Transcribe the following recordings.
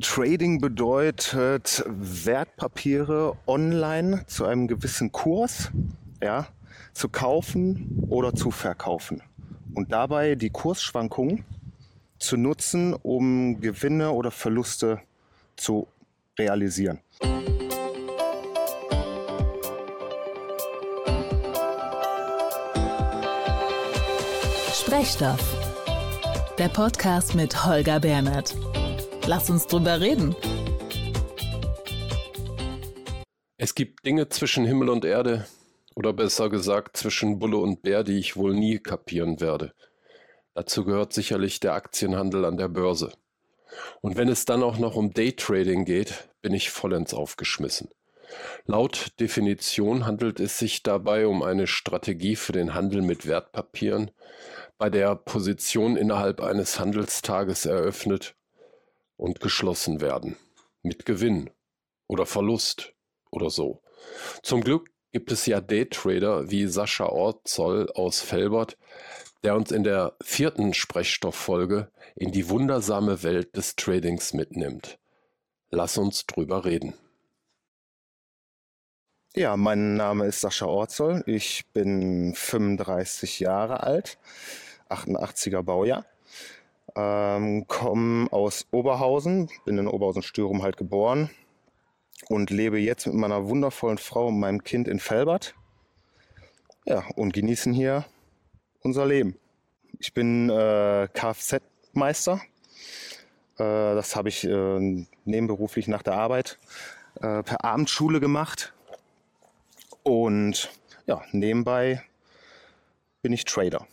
Trading bedeutet Wertpapiere online zu einem gewissen Kurs ja, zu kaufen oder zu verkaufen. Und dabei die Kursschwankungen zu nutzen, um Gewinne oder Verluste zu realisieren. Sprechstoff. Der Podcast mit Holger Bernhard. Lass uns drüber reden. Es gibt Dinge zwischen Himmel und Erde, oder besser gesagt zwischen Bulle und Bär, die ich wohl nie kapieren werde. Dazu gehört sicherlich der Aktienhandel an der Börse. Und wenn es dann auch noch um Daytrading geht, bin ich vollends aufgeschmissen. Laut Definition handelt es sich dabei um eine Strategie für den Handel mit Wertpapieren, bei der Positionen innerhalb eines Handelstages eröffnet und geschlossen werden. Mit Gewinn oder Verlust oder so. Zum Glück gibt es ja Daytrader wie Sascha Orzoll aus Felbert, der uns in der vierten Sprechstofffolge in die wundersame Welt des Tradings mitnimmt. Lass uns drüber reden. Ja, mein Name ist Sascha Orzoll. Ich bin 35 Jahre alt, 88er Baujahr. Ähm, komme aus Oberhausen, bin in Oberhausen-Stürum halt geboren und lebe jetzt mit meiner wundervollen Frau und meinem Kind in Felbert. Ja, und genießen hier unser Leben. Ich bin äh, Kfz-Meister. Äh, das habe ich äh, nebenberuflich nach der Arbeit äh, per Abendschule gemacht. Und ja, nebenbei bin ich Trader.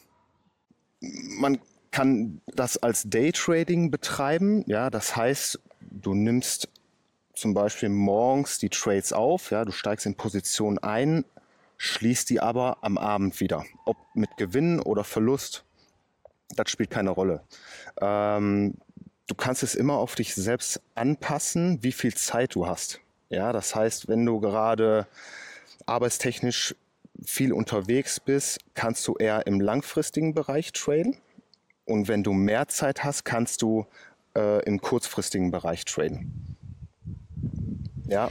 Man kann das als Daytrading betreiben. Ja, das heißt, du nimmst zum Beispiel morgens die Trades auf, ja, du steigst in Position ein, schließt die aber am Abend wieder. Ob mit Gewinn oder Verlust, das spielt keine Rolle. Ähm, du kannst es immer auf dich selbst anpassen, wie viel Zeit du hast. Ja, das heißt, wenn du gerade arbeitstechnisch viel unterwegs bist, kannst du eher im langfristigen Bereich traden. Und wenn du mehr Zeit hast, kannst du äh, im kurzfristigen Bereich traden. Ja.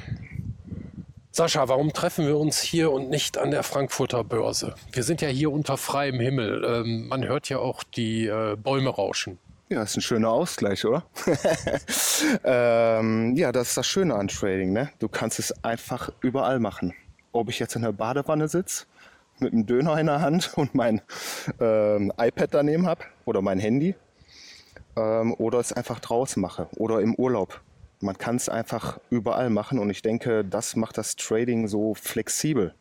Sascha, warum treffen wir uns hier und nicht an der Frankfurter Börse? Wir sind ja hier unter freiem Himmel. Ähm, man hört ja auch die äh, Bäume rauschen. Ja, ist ein schöner Ausgleich, oder? ähm, ja, das ist das Schöne an Trading. Ne? Du kannst es einfach überall machen. Ob ich jetzt in der Badewanne sitze mit einem Döner in der Hand und mein ähm, iPad daneben habe oder mein Handy ähm, oder es einfach draußen mache oder im Urlaub. Man kann es einfach überall machen und ich denke, das macht das Trading so flexibel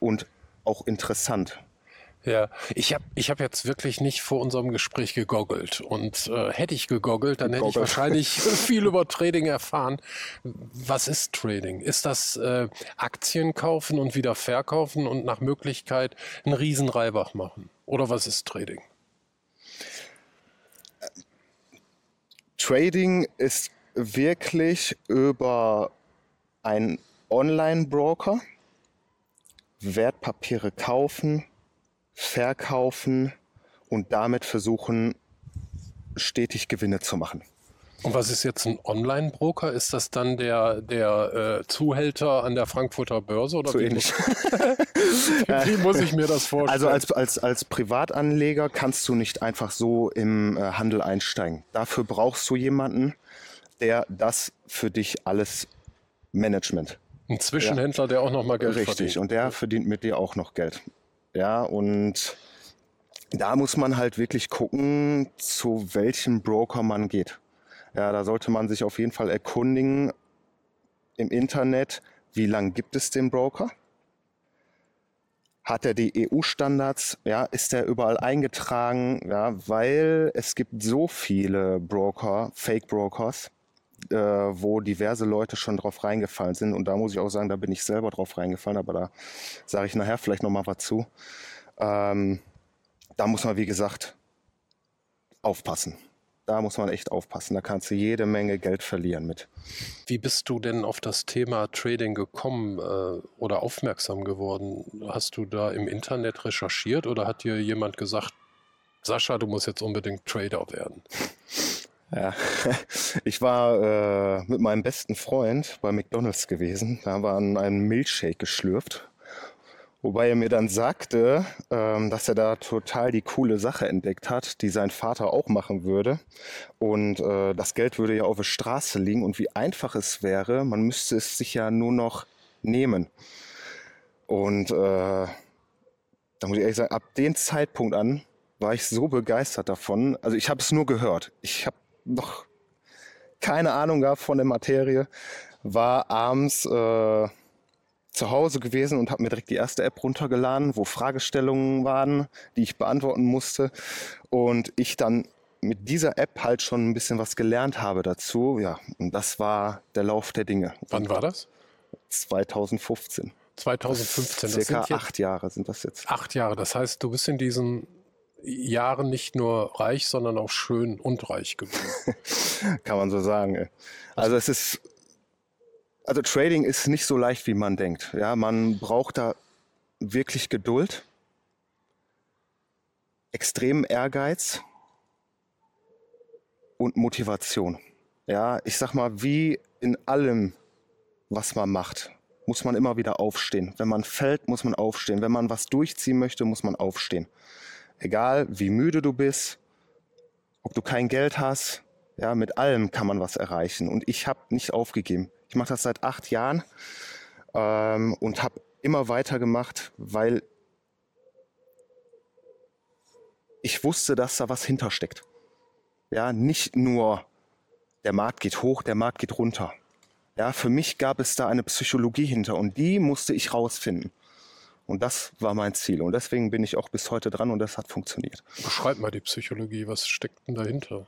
und auch interessant. Ja, ich habe ich hab jetzt wirklich nicht vor unserem Gespräch gegoggelt. Und äh, hätte ich gegoggelt, dann hätte ich wahrscheinlich viel über Trading erfahren. Was ist Trading? Ist das äh, Aktien kaufen und wieder verkaufen und nach Möglichkeit einen riesen Reibach machen? Oder was ist Trading? Trading ist wirklich über einen Online-Broker Wertpapiere kaufen, verkaufen und damit versuchen, stetig Gewinne zu machen. Und was ist jetzt ein Online-Broker? Ist das dann der, der äh, Zuhälter an der Frankfurter Börse? Oder so ähnlich. wie muss ich mir das vorstellen? Also als, als, als Privatanleger kannst du nicht einfach so im äh, Handel einsteigen. Dafür brauchst du jemanden, der das für dich alles Management. Ein Zwischenhändler, ja. der auch noch mal Geld Richtig, verdient. und der verdient mit dir auch noch Geld. Ja, und da muss man halt wirklich gucken, zu welchem Broker man geht. Ja, da sollte man sich auf jeden Fall erkundigen im Internet, wie lange gibt es den Broker? Hat er die EU-Standards? Ja, ist er überall eingetragen? Ja, weil es gibt so viele Broker, Fake-Brokers, äh, wo diverse Leute schon drauf reingefallen sind. Und da muss ich auch sagen, da bin ich selber drauf reingefallen, aber da sage ich nachher vielleicht nochmal was zu. Ähm, da muss man, wie gesagt, aufpassen. Da muss man echt aufpassen. Da kannst du jede Menge Geld verlieren mit. Wie bist du denn auf das Thema Trading gekommen äh, oder aufmerksam geworden? Hast du da im Internet recherchiert oder hat dir jemand gesagt, Sascha, du musst jetzt unbedingt Trader werden? Ja, ich war äh, mit meinem besten Freund bei McDonald's gewesen. Da haben wir an einen Milchshake geschlürft. Wobei er mir dann sagte, ähm, dass er da total die coole Sache entdeckt hat, die sein Vater auch machen würde. Und äh, das Geld würde ja auf der Straße liegen und wie einfach es wäre, man müsste es sich ja nur noch nehmen. Und äh, da muss ich ehrlich sagen, ab dem Zeitpunkt an war ich so begeistert davon. Also ich habe es nur gehört. Ich habe noch keine Ahnung gehabt von der Materie. War abends äh, zu Hause gewesen und habe mir direkt die erste App runtergeladen, wo Fragestellungen waren, die ich beantworten musste. Und ich dann mit dieser App halt schon ein bisschen was gelernt habe dazu. Ja, und das war der Lauf der Dinge. Wann war das? 2015. 2015. Das Circa acht Jahre sind das jetzt. Acht Jahre. Das heißt, du bist in diesen Jahren nicht nur reich, sondern auch schön und reich geworden. Kann man so sagen. Also es ist also Trading ist nicht so leicht, wie man denkt. Ja, man braucht da wirklich Geduld, extremen Ehrgeiz und Motivation. Ja, ich sag mal, wie in allem, was man macht, muss man immer wieder aufstehen. Wenn man fällt, muss man aufstehen. Wenn man was durchziehen möchte, muss man aufstehen. Egal, wie müde du bist, ob du kein Geld hast, ja, mit allem kann man was erreichen. Und ich habe nicht aufgegeben. Ich mache das seit acht Jahren ähm, und habe immer weitergemacht, weil ich wusste, dass da was hintersteckt. Ja, nicht nur der Markt geht hoch, der Markt geht runter. Ja, für mich gab es da eine Psychologie hinter und die musste ich rausfinden. Und das war mein Ziel. Und deswegen bin ich auch bis heute dran und das hat funktioniert. Beschreib mal die Psychologie. Was steckt denn dahinter?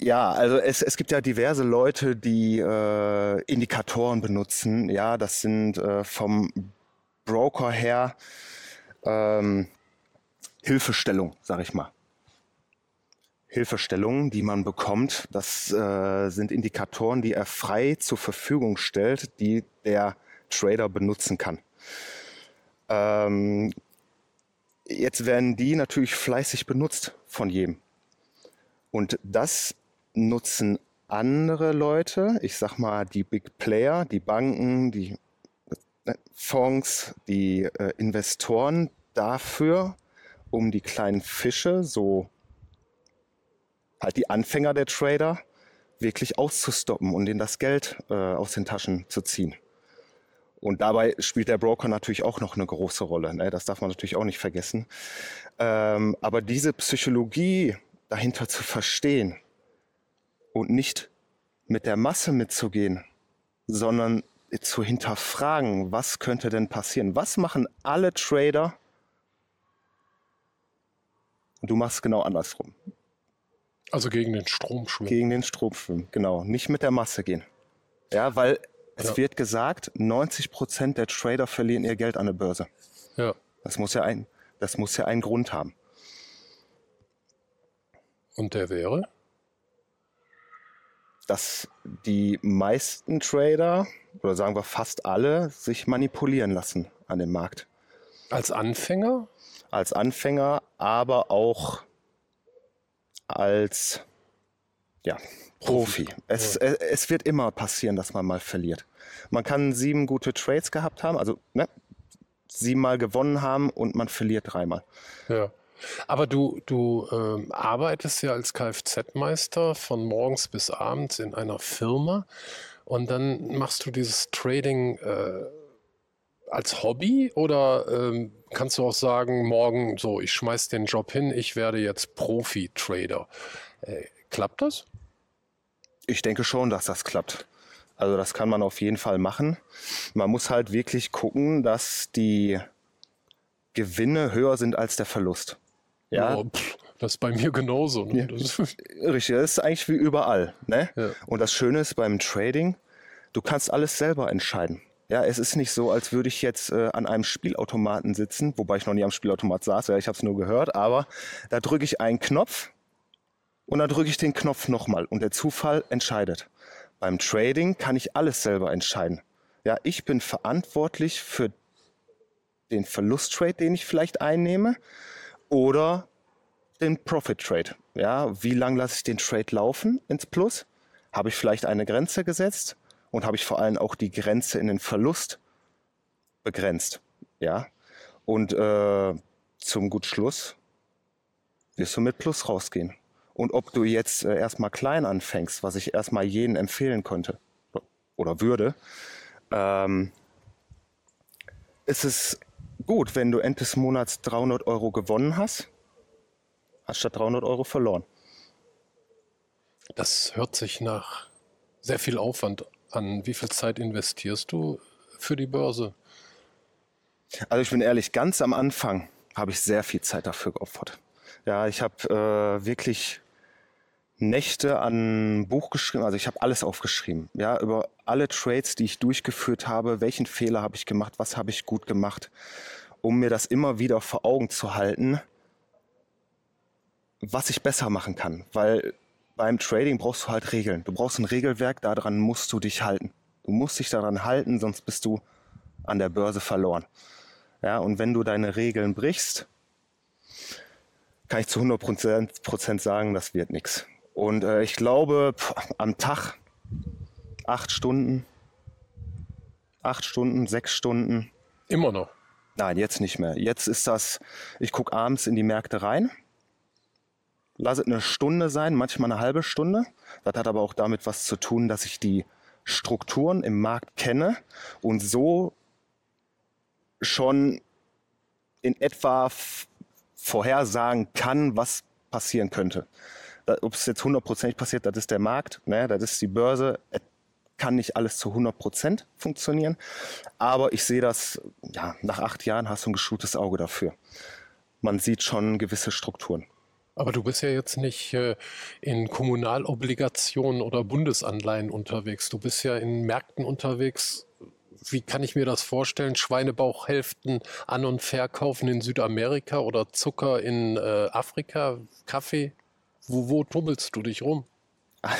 Ja, also es, es gibt ja diverse Leute, die äh, Indikatoren benutzen. Ja, das sind äh, vom Broker her ähm, Hilfestellung, sag ich mal. Hilfestellungen, die man bekommt, das äh, sind Indikatoren, die er frei zur Verfügung stellt, die der Trader benutzen kann. Ähm, jetzt werden die natürlich fleißig benutzt von jedem. Und das nutzen andere Leute, ich sag mal die Big Player, die Banken, die äh, Fonds, die äh, Investoren dafür, um die kleinen Fische, so halt die Anfänger der Trader, wirklich auszustoppen und ihnen das Geld äh, aus den Taschen zu ziehen. Und dabei spielt der Broker natürlich auch noch eine große Rolle. Ne? Das darf man natürlich auch nicht vergessen. Ähm, aber diese Psychologie dahinter zu verstehen und nicht mit der Masse mitzugehen, sondern zu hinterfragen, was könnte denn passieren? Was machen alle Trader? Und du machst genau andersrum. Also gegen den Strom schwimmen. Gegen den Strom schwimmen, genau. Nicht mit der Masse gehen. Ja, weil es ja. wird gesagt, 90 Prozent der Trader verlieren ihr Geld an der Börse. Ja. Das muss ja ein, das muss ja einen Grund haben. Und der wäre? Dass die meisten Trader, oder sagen wir fast alle, sich manipulieren lassen an dem Markt. Als Anfänger? Als Anfänger, aber auch als ja, Profi. Es, ja. es, wird immer passieren, dass man mal verliert. Man kann sieben gute Trades gehabt haben, also ne, siebenmal gewonnen haben und man verliert dreimal. Ja. Aber du, du ähm, arbeitest ja als Kfz-Meister von morgens bis abends in einer Firma und dann machst du dieses Trading äh, als Hobby oder ähm, kannst du auch sagen, morgen so, ich schmeiß den Job hin, ich werde jetzt Profi-Trader. Äh, klappt das? Ich denke schon, dass das klappt. Also das kann man auf jeden Fall machen. Man muss halt wirklich gucken, dass die Gewinne höher sind als der Verlust. Ja. Oh, pff, das ist bei mir genauso. Ne? Ja. Richtig, das ist eigentlich wie überall. Ne? Ja. Und das Schöne ist beim Trading, du kannst alles selber entscheiden. Ja, es ist nicht so, als würde ich jetzt äh, an einem Spielautomaten sitzen, wobei ich noch nie am Spielautomat saß, ja, ich habe es nur gehört, aber da drücke ich einen Knopf und dann drücke ich den Knopf nochmal und der Zufall entscheidet. Beim Trading kann ich alles selber entscheiden. Ja, ich bin verantwortlich für den Verlusttrade, den ich vielleicht einnehme oder den Profit Trade. Ja, wie lange lasse ich den Trade laufen ins Plus? Habe ich vielleicht eine Grenze gesetzt und habe ich vor allem auch die Grenze in den Verlust begrenzt. Ja, und äh, zum Gutschluss wirst du mit Plus rausgehen. Und ob du jetzt äh, erstmal klein anfängst, was ich erstmal jeden empfehlen konnte oder würde, ähm, ist es gut, wenn du Ende des Monats 300 Euro gewonnen hast, anstatt 300 Euro verloren. Das hört sich nach sehr viel Aufwand an. Wie viel Zeit investierst du für die Börse? Also ich bin ehrlich, ganz am Anfang habe ich sehr viel Zeit dafür geopfert. Ja, ich habe äh, wirklich Nächte an Buch geschrieben, also ich habe alles aufgeschrieben, ja, über alle Trades, die ich durchgeführt habe, welchen Fehler habe ich gemacht, was habe ich gut gemacht, um mir das immer wieder vor Augen zu halten, was ich besser machen kann, weil beim Trading brauchst du halt Regeln. Du brauchst ein Regelwerk, daran musst du dich halten. Du musst dich daran halten, sonst bist du an der Börse verloren. Ja, und wenn du deine Regeln brichst, kann ich zu 100 Prozent sagen, das wird nichts. Und äh, ich glaube, pff, am Tag acht Stunden, acht Stunden, sechs Stunden. Immer noch. Nein, jetzt nicht mehr. Jetzt ist das, ich gucke abends in die Märkte rein, lass es eine Stunde sein, manchmal eine halbe Stunde. Das hat aber auch damit was zu tun, dass ich die Strukturen im Markt kenne und so schon in etwa vorhersagen kann, was passieren könnte. Ob es jetzt hundertprozentig passiert, das ist der Markt, ne, das ist die Börse. Es kann nicht alles zu 100 Prozent funktionieren, aber ich sehe das, ja, nach acht Jahren hast du ein geschultes Auge dafür. Man sieht schon gewisse Strukturen. Aber du bist ja jetzt nicht äh, in Kommunalobligationen oder Bundesanleihen unterwegs. Du bist ja in Märkten unterwegs, wie kann ich mir das vorstellen? Schweinebauchhälften an- und verkaufen in Südamerika oder Zucker in äh, Afrika, Kaffee? Wo, wo tummelst du dich rum?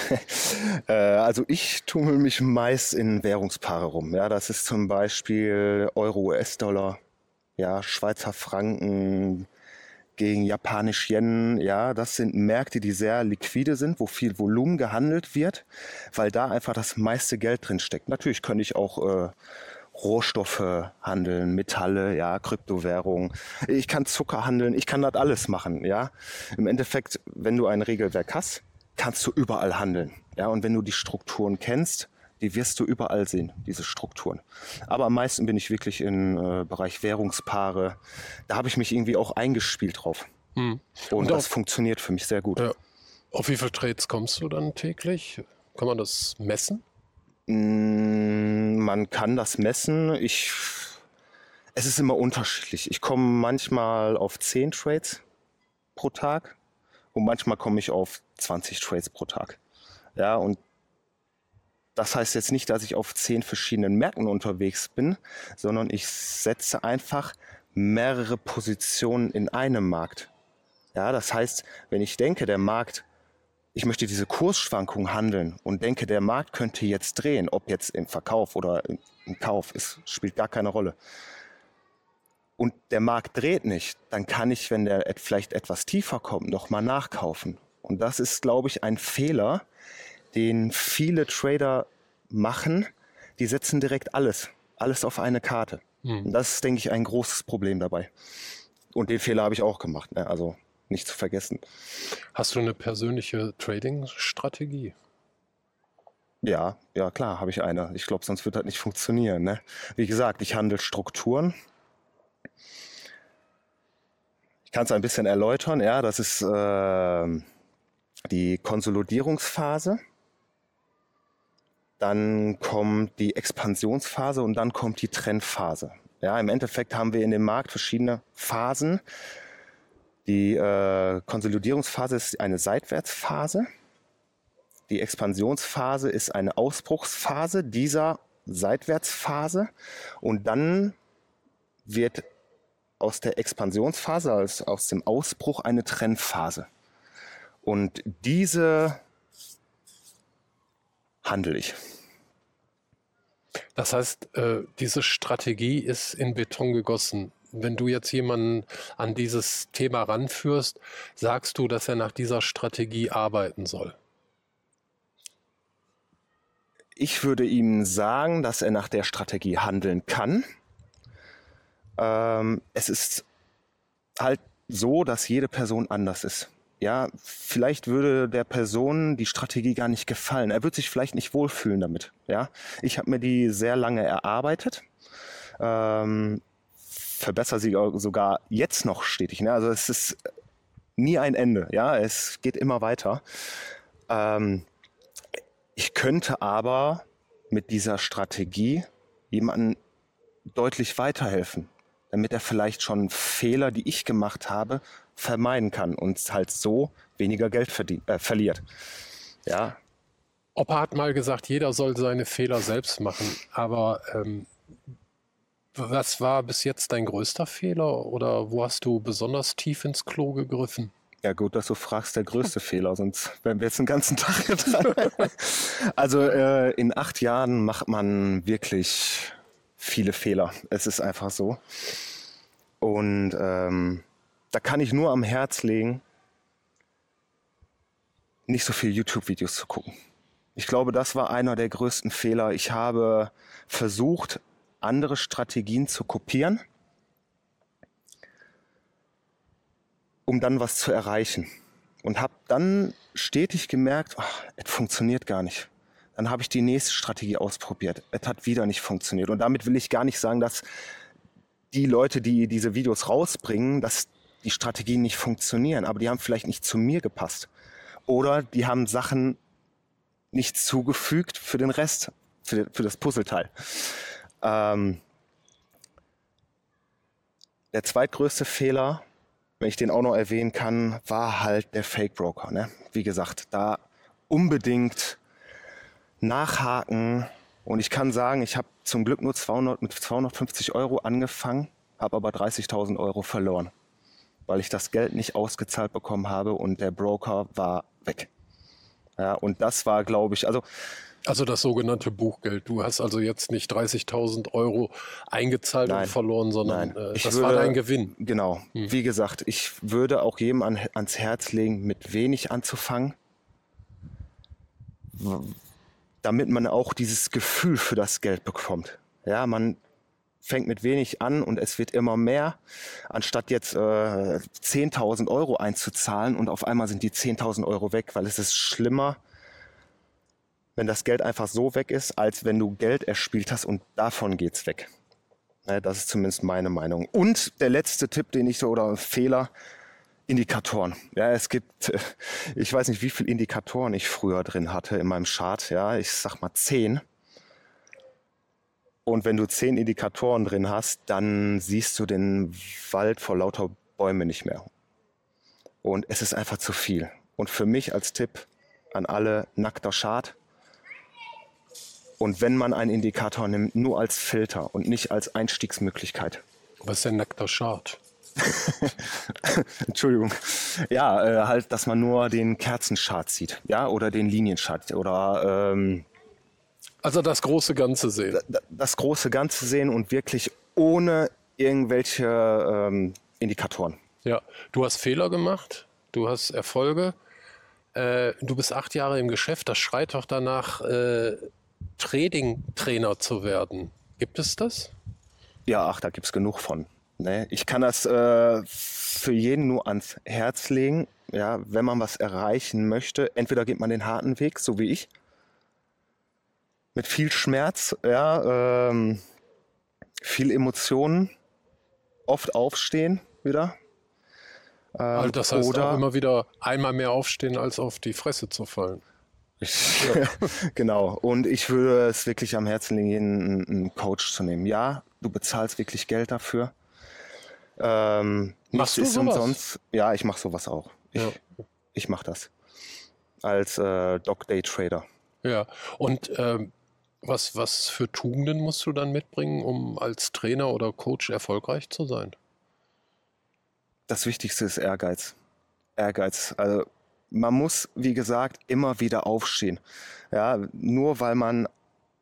Äh, also ich tummel mich meist in Währungspaare rum. Ja, das ist zum Beispiel Euro, US-Dollar, ja, Schweizer Franken, gegen Japanisch Yen, ja, das sind Märkte, die sehr liquide sind, wo viel Volumen gehandelt wird, weil da einfach das meiste Geld drin steckt. Natürlich könnte ich auch äh, Rohstoffe handeln, Metalle, ja, Kryptowährungen. Ich kann Zucker handeln, ich kann das alles machen, ja. Im Endeffekt, wenn du ein Regelwerk hast, kannst du überall handeln, ja. Und wenn du die Strukturen kennst, die wirst du überall sehen, diese Strukturen. Aber am meisten bin ich wirklich im äh, Bereich Währungspaare. Da habe ich mich irgendwie auch eingespielt drauf. Hm. Und, Und das funktioniert für mich sehr gut. Ja. Auf wie viele Trades kommst du dann täglich? Kann man das messen? Mm, man kann das messen. Ich, es ist immer unterschiedlich. Ich komme manchmal auf 10 Trades pro Tag und manchmal komme ich auf 20 Trades pro Tag. Ja, und das heißt jetzt nicht, dass ich auf zehn verschiedenen Märkten unterwegs bin, sondern ich setze einfach mehrere Positionen in einem Markt. Ja, das heißt, wenn ich denke, der Markt, ich möchte diese Kursschwankung handeln und denke, der Markt könnte jetzt drehen, ob jetzt im Verkauf oder im Kauf, es spielt gar keine Rolle. Und der Markt dreht nicht, dann kann ich, wenn der vielleicht etwas tiefer kommt, nochmal nachkaufen. Und das ist, glaube ich, ein Fehler, den viele Trader machen, die setzen direkt alles, alles auf eine Karte. Mhm. Und das ist, denke ich, ein großes Problem dabei. Und den Fehler habe ich auch gemacht, ne? also nicht zu vergessen. Hast du eine persönliche Trading-Strategie? Ja, ja klar, habe ich eine. Ich glaube, sonst wird das nicht funktionieren. Ne? Wie gesagt, ich handle Strukturen. Ich kann es ein bisschen erläutern. Ja, das ist äh, die Konsolidierungsphase dann kommt die Expansionsphase und dann kommt die Trendphase. Ja, im Endeffekt haben wir in dem Markt verschiedene Phasen. Die äh, Konsolidierungsphase ist eine Seitwärtsphase. Die Expansionsphase ist eine Ausbruchsphase dieser Seitwärtsphase. Und dann wird aus der Expansionsphase, also aus dem Ausbruch, eine Trendphase. Und diese handle ich. Das heißt, äh, diese Strategie ist in Beton gegossen. Wenn du jetzt jemanden an dieses Thema ranführst, sagst du, dass er nach dieser Strategie arbeiten soll? Ich würde ihm sagen, dass er nach der Strategie handeln kann. Ähm, es ist halt so, dass jede Person anders ist. Ja, vielleicht würde der Person die Strategie gar nicht gefallen. Er wird sich vielleicht nicht wohlfühlen damit. Ja, ich habe mir die sehr lange erarbeitet. Ähm, verbessere sie sogar jetzt noch stetig. Ne? Also es ist nie ein Ende. Ja, es geht immer weiter. Ähm, ich könnte aber mit dieser Strategie jemanden deutlich weiterhelfen, damit er vielleicht schon Fehler, die ich gemacht habe, vermeiden kann und halt so weniger Geld äh, verliert. Ja. Opa hat mal gesagt, jeder soll seine Fehler selbst machen, aber ähm, was war bis jetzt dein größter Fehler oder wo hast du besonders tief ins Klo gegriffen? Ja, gut, dass du fragst, der größte Fehler, sonst wären wir jetzt den ganzen Tag dran. also äh, in acht Jahren macht man wirklich viele Fehler. Es ist einfach so. Und ähm, da kann ich nur am Herz legen, nicht so viele YouTube-Videos zu gucken. Ich glaube, das war einer der größten Fehler. Ich habe versucht, andere Strategien zu kopieren um dann was zu erreichen. Und habe dann stetig gemerkt, ach, es funktioniert gar nicht. Dann habe ich die nächste Strategie ausprobiert. Es hat wieder nicht funktioniert. Und damit will ich gar nicht sagen, dass die Leute, die diese Videos rausbringen, dass die Strategien nicht funktionieren. Aber die haben vielleicht nicht zu mir gepasst. Oder die haben Sachen nicht zugefügt für den Rest, für, für das Puzzleteil. Ähm, der zweitgrößte Fehler wenn ich den auch noch erwähnen kann, war halt der Fake Broker. Ne? Wie gesagt, da unbedingt nachhaken. Und ich kann sagen, ich habe zum Glück nur 200, mit 250 Euro angefangen, habe aber 30.000 Euro verloren, weil ich das Geld nicht ausgezahlt bekommen habe und der Broker war weg. Ja, und das war, glaube ich, also also das sogenannte Buchgeld. Du hast also jetzt nicht 30.000 Euro eingezahlt Nein. und verloren, sondern äh, das würde, war dein Gewinn. Genau. Hm. Wie gesagt, ich würde auch jedem an, ans Herz legen, mit wenig anzufangen, damit man auch dieses Gefühl für das Geld bekommt. Ja, man fängt mit wenig an und es wird immer mehr, anstatt jetzt äh, 10.000 Euro einzuzahlen und auf einmal sind die 10.000 Euro weg, weil es ist schlimmer, wenn das Geld einfach so weg ist, als wenn du Geld erspielt hast und davon geht's weg. Das ist zumindest meine Meinung. Und der letzte Tipp, den ich so oder Fehler, Indikatoren. Ja, es gibt, ich weiß nicht, wie viele Indikatoren ich früher drin hatte in meinem Chart. Ja, ich sag mal zehn. Und wenn du zehn Indikatoren drin hast, dann siehst du den Wald vor lauter Bäumen nicht mehr. Und es ist einfach zu viel. Und für mich als Tipp an alle nackter Chart, und wenn man einen Indikator nimmt, nur als Filter und nicht als Einstiegsmöglichkeit. Was ist denn nackter Chart? Entschuldigung. Ja, äh, halt, dass man nur den Kerzenchart sieht, ja, oder den Linienchart oder ähm, also das große Ganze sehen. Das große Ganze sehen und wirklich ohne irgendwelche ähm, Indikatoren. Ja, du hast Fehler gemacht, du hast Erfolge, äh, du bist acht Jahre im Geschäft, das schreit doch danach, äh, Trading-Trainer zu werden. Gibt es das? Ja, ach, da gibt es genug von. Ne? Ich kann das äh, für jeden nur ans Herz legen. Ja, wenn man was erreichen möchte, entweder geht man den harten Weg, so wie ich, mit viel Schmerz, ja, ähm, viel Emotionen, oft aufstehen wieder. Ähm, also das heißt oder, auch immer wieder einmal mehr aufstehen, als auf die Fresse zu fallen. Ja. genau. Und ich würde es wirklich am Herzen legen, einen Coach zu nehmen. Ja, du bezahlst wirklich Geld dafür. Ähm, Machst du sowas? Umsonst. Ja, ich mache sowas auch. Ich, ja. ich mache das als äh, Dog Day Trader. Ja, und ähm, was, was für Tugenden musst du dann mitbringen, um als Trainer oder Coach erfolgreich zu sein? Das Wichtigste ist Ehrgeiz. Ehrgeiz. Also man muss, wie gesagt, immer wieder aufstehen. Ja, nur weil man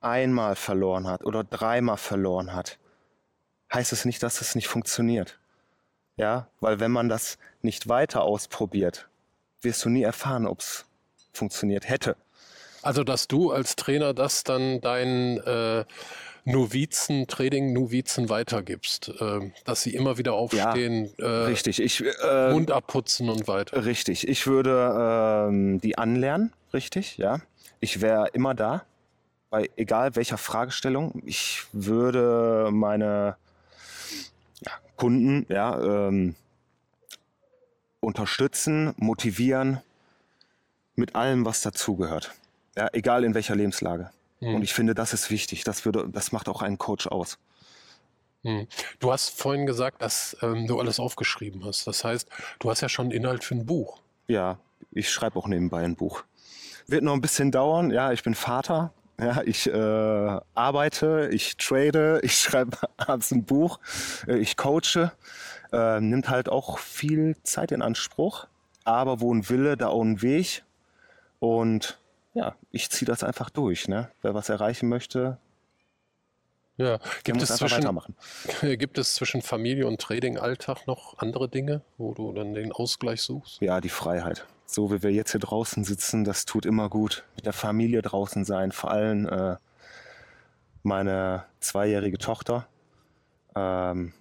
einmal verloren hat oder dreimal verloren hat, heißt es nicht, dass es nicht funktioniert. Ja, weil wenn man das nicht weiter ausprobiert, wirst du nie erfahren, ob es funktioniert hätte. Also, dass du als Trainer das dann deinen äh, Novizen, Trading-Novizen weitergibst, äh, dass sie immer wieder aufstehen, äh, richtig. Ich, äh, Mund abputzen und weiter. Richtig. Ich würde ähm, die anlernen, richtig, ja. Ich wäre immer da, bei egal welcher Fragestellung. Ich würde meine ja, Kunden, ja, ähm, unterstützen, motivieren mit allem, was dazugehört. Ja, egal in welcher Lebenslage. Mhm. Und ich finde, das ist wichtig. Das, würde, das macht auch einen Coach aus. Mhm. Du hast vorhin gesagt, dass ähm, du alles aufgeschrieben hast. Das heißt, du hast ja schon Inhalt für ein Buch. Ja, ich schreibe auch nebenbei ein Buch. Wird noch ein bisschen dauern. Ja, ich bin Vater. Ja, ich äh, arbeite, ich trade, ich schreibe abends ein Buch, äh, ich coache. Äh, nimmt halt auch viel Zeit in Anspruch. Aber wo ein Wille, da auch ein Weg. Und ja, ich ziehe das einfach durch. Ne? Wer was erreichen möchte, ja. gibt, es zwischen, weitermachen. gibt es zwischen Familie und Trading-Alltag noch andere Dinge, wo du dann den Ausgleich suchst? Ja, die Freiheit. So wie wir jetzt hier draußen sitzen, das tut immer gut. Mit der Familie draußen sein, vor allem äh, meine zweijährige Tochter, ähm,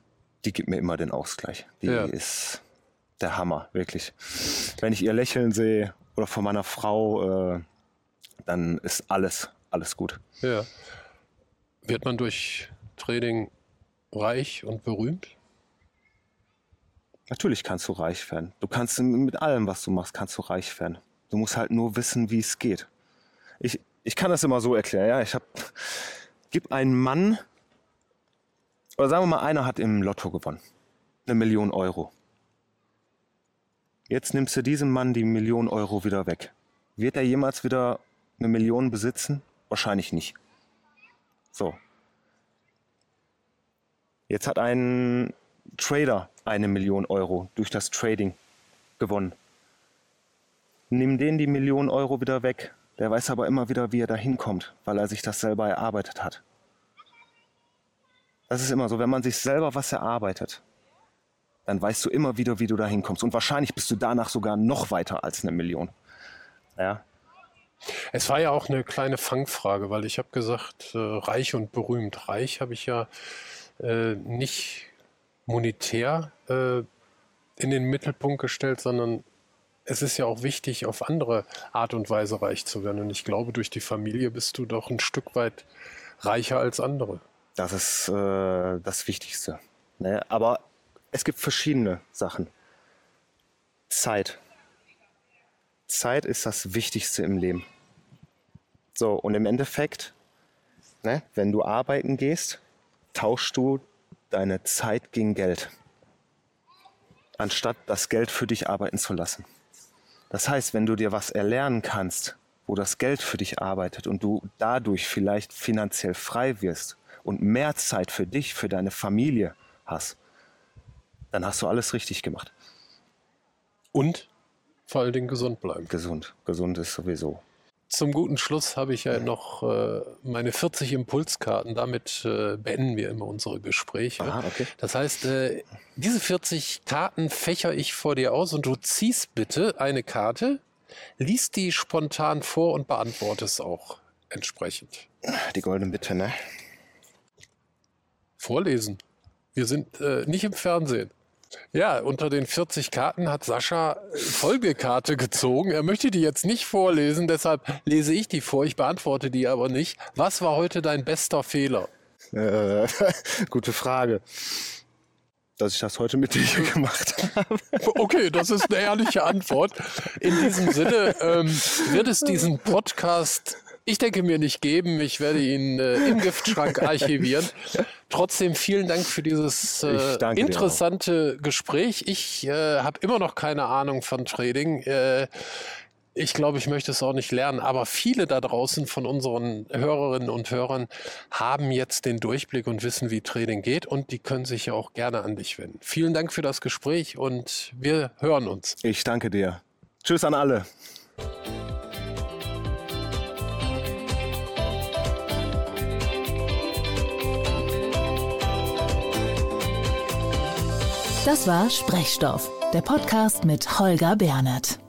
die gibt mir immer den Ausgleich. Die ja. ist der Hammer, wirklich. Wenn ich ihr Lächeln sehe oder von meiner Frau, äh, dann ist alles, alles gut. Ja. Wird man durch Trading reich und berühmt? Natürlich kannst du reich werden. Du kannst mit allem, was du machst, kannst du reich werden. Du musst halt nur wissen, wie es geht. Ich, ich kann das immer so erklären. Ja, ich habe, gib einen Mann, oder sagen wir mal, einer hat im Lotto gewonnen, eine Million Euro. Jetzt nimmst du diesem Mann die Million Euro wieder weg. Wird er jemals wieder eine Million besitzen? Wahrscheinlich nicht. So. Jetzt hat ein Trader eine Million Euro durch das Trading gewonnen. Nimm den die Million Euro wieder weg. Der weiß aber immer wieder, wie er da hinkommt, weil er sich das selber erarbeitet hat. Das ist immer so, wenn man sich selber was erarbeitet, dann weißt du immer wieder, wie du da hinkommst. Und wahrscheinlich bist du danach sogar noch weiter als eine Million. Ja, es war ja auch eine kleine Fangfrage, weil ich habe gesagt, äh, reich und berühmt. Reich habe ich ja äh, nicht monetär äh, in den Mittelpunkt gestellt, sondern es ist ja auch wichtig, auf andere Art und Weise reich zu werden. Und ich glaube, durch die Familie bist du doch ein Stück weit reicher als andere. Das ist äh, das Wichtigste. Ne? Aber es gibt verschiedene Sachen. Zeit. Zeit ist das Wichtigste im Leben. So, und im Endeffekt, ne, wenn du arbeiten gehst, tauschst du deine Zeit gegen Geld, anstatt das Geld für dich arbeiten zu lassen. Das heißt, wenn du dir was erlernen kannst, wo das Geld für dich arbeitet und du dadurch vielleicht finanziell frei wirst und mehr Zeit für dich, für deine Familie hast, dann hast du alles richtig gemacht. Und vor allen Dingen gesund bleiben. Gesund. Gesund ist sowieso. Zum guten Schluss habe ich ja noch äh, meine 40 Impulskarten. Damit äh, beenden wir immer unsere Gespräche. Aha, okay. Das heißt, äh, diese 40 Karten fächer ich vor dir aus und du ziehst bitte eine Karte, liest die spontan vor und beantwortest auch entsprechend. Die goldene Bitte, ne? Vorlesen. Wir sind äh, nicht im Fernsehen. Ja, unter den 40 Karten hat Sascha Folgekarte gezogen. Er möchte die jetzt nicht vorlesen, deshalb lese ich die vor. Ich beantworte die aber nicht. Was war heute dein bester Fehler? Äh, gute Frage. Dass ich das heute mit dir gemacht habe. Okay, das ist eine ehrliche Antwort. In diesem Sinne ähm, wird es diesen Podcast ich denke mir nicht geben. Ich werde ihn äh, im Giftschrank archivieren. Trotzdem vielen Dank für dieses äh, interessante Gespräch. Ich äh, habe immer noch keine Ahnung von Trading. Äh, ich glaube, ich möchte es auch nicht lernen, aber viele da draußen von unseren Hörerinnen und Hörern haben jetzt den Durchblick und wissen, wie Trading geht und die können sich ja auch gerne an dich wenden. Vielen Dank für das Gespräch und wir hören uns. Ich danke dir. Tschüss an alle. Das war Sprechstoff, der Podcast mit Holger Bernert.